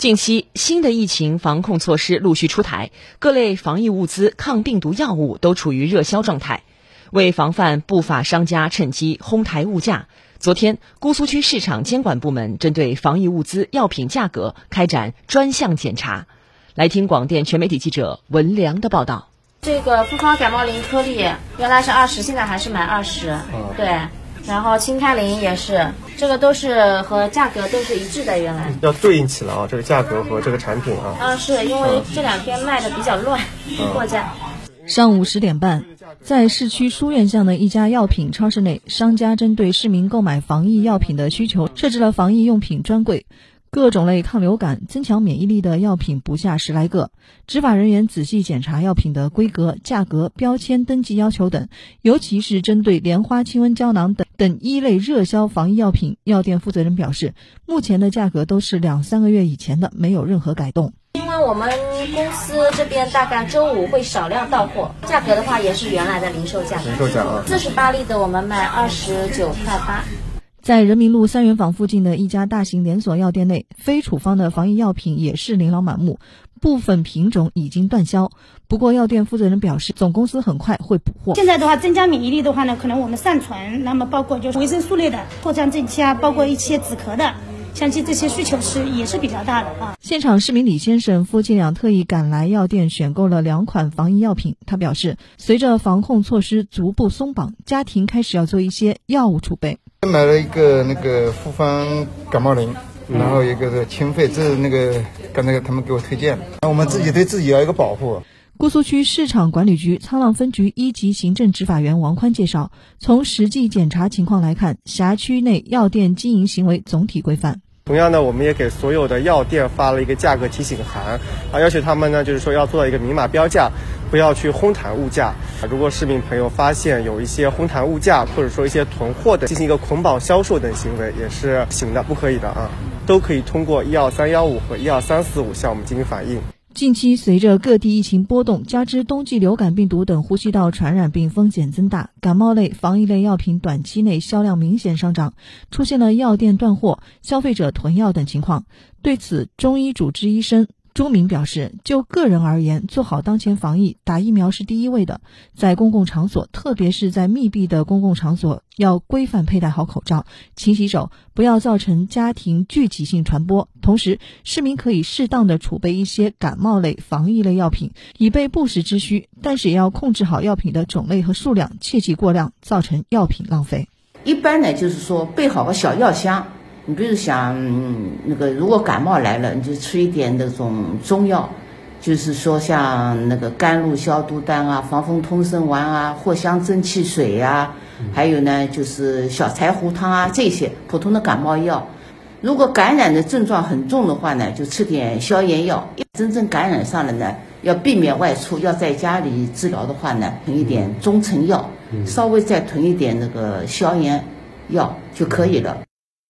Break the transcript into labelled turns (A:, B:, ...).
A: 近期，新的疫情防控措施陆续出台，各类防疫物资、抗病毒药物都处于热销状态。为防范不法商家趁机哄抬物价，昨天，姑苏区市场监管部门针对防疫物资、药品价格开展专项检查。来听广电全媒体记者文良的报道。
B: 这个复方感冒灵颗粒原来是二十，现在还是买二十。对。然后清开林也是，这个都是和价格都是一致的，原来
C: 要对应起来啊，这个价格和这个产品啊。
B: 啊，是因为这两天卖的比较乱，货架。
D: 上午十点半，在市区书院巷的一家药品超市内，商家针对市民购买防疫药品的需求，设置了防疫用品专柜。各种类抗流感、增强免疫力的药品不下十来个。执法人员仔细检查药品的规格、价格、标签、登记要求等，尤其是针对莲花清瘟胶囊等等一类热销防疫药品，药店负责人表示，目前的价格都是两三个月以前的，没有任何改动。
B: 因为我们公司这边大概周五会少量到货，价格的话也是原来的零售价。
C: 零售价啊，
B: 四十八粒的我们卖二十九块八。
D: 在人民路三元坊附近的一家大型连锁药店内，非处方的防疫药品也是琳琅满目，部分品种已经断销。不过，药店负责人表示，总公司很快会补货。
E: 现在的话，增加免疫力的话呢，可能我们善存，那么包括就是维生素类的、藿香正气啊，包括一些止咳的，相信这些需求是也是比较大的啊。
D: 现场市民李先生夫妻俩特意赶来药店选购了两款防疫药品。他表示，随着防控措施逐步松绑，家庭开始要做一些药物储备。
F: 买了一个那个复方感冒灵，然后一个是清肺，这是那个刚才他们给我推荐的。我们自己对自己要一个保护。
D: 姑苏区市场管理局沧浪分局一级行政执法员王宽介绍，从实际检查情况来看，辖区内药店经营行为总体规范。
C: 同样呢，我们也给所有的药店发了一个价格提醒函，啊，要求他们呢，就是说要做到一个明码标价，不要去哄抬物价。如果市民朋友发现有一些哄抬物价，或者说一些囤货的，进行一个捆绑销售等行为，也是行的，不可以的啊，都可以通过一二三幺五和一二三四五向我们进行反映。
D: 近期，随着各地疫情波动，加之冬季流感病毒等呼吸道传染病风险增大，感冒类、防疫类药品短期内销量明显上涨，出现了药店断货、消费者囤药等情况。对此，中医主治医生。朱明表示，就个人而言，做好当前防疫，打疫苗是第一位的。在公共场所，特别是在密闭的公共场所，要规范佩戴好口罩、勤洗手，不要造成家庭聚集性传播。同时，市民可以适当的储备一些感冒类、防疫类药品，以备不时之需。但是也要控制好药品的种类和数量，切忌过量，造成药品浪费。
G: 一般呢，就是说备好个小药箱。你比如想那个，如果感冒来了，你就吃一点那种中药，就是说像那个甘露消毒丹啊、防风通参丸啊、藿香正气水呀，还有呢就是小柴胡汤啊这些普通的感冒药。如果感染的症状很重的话呢，就吃点消炎药。真正感染上了呢，要避免外出，要在家里治疗的话呢，囤一点中成药，稍微再囤一点那个消炎药就可以了。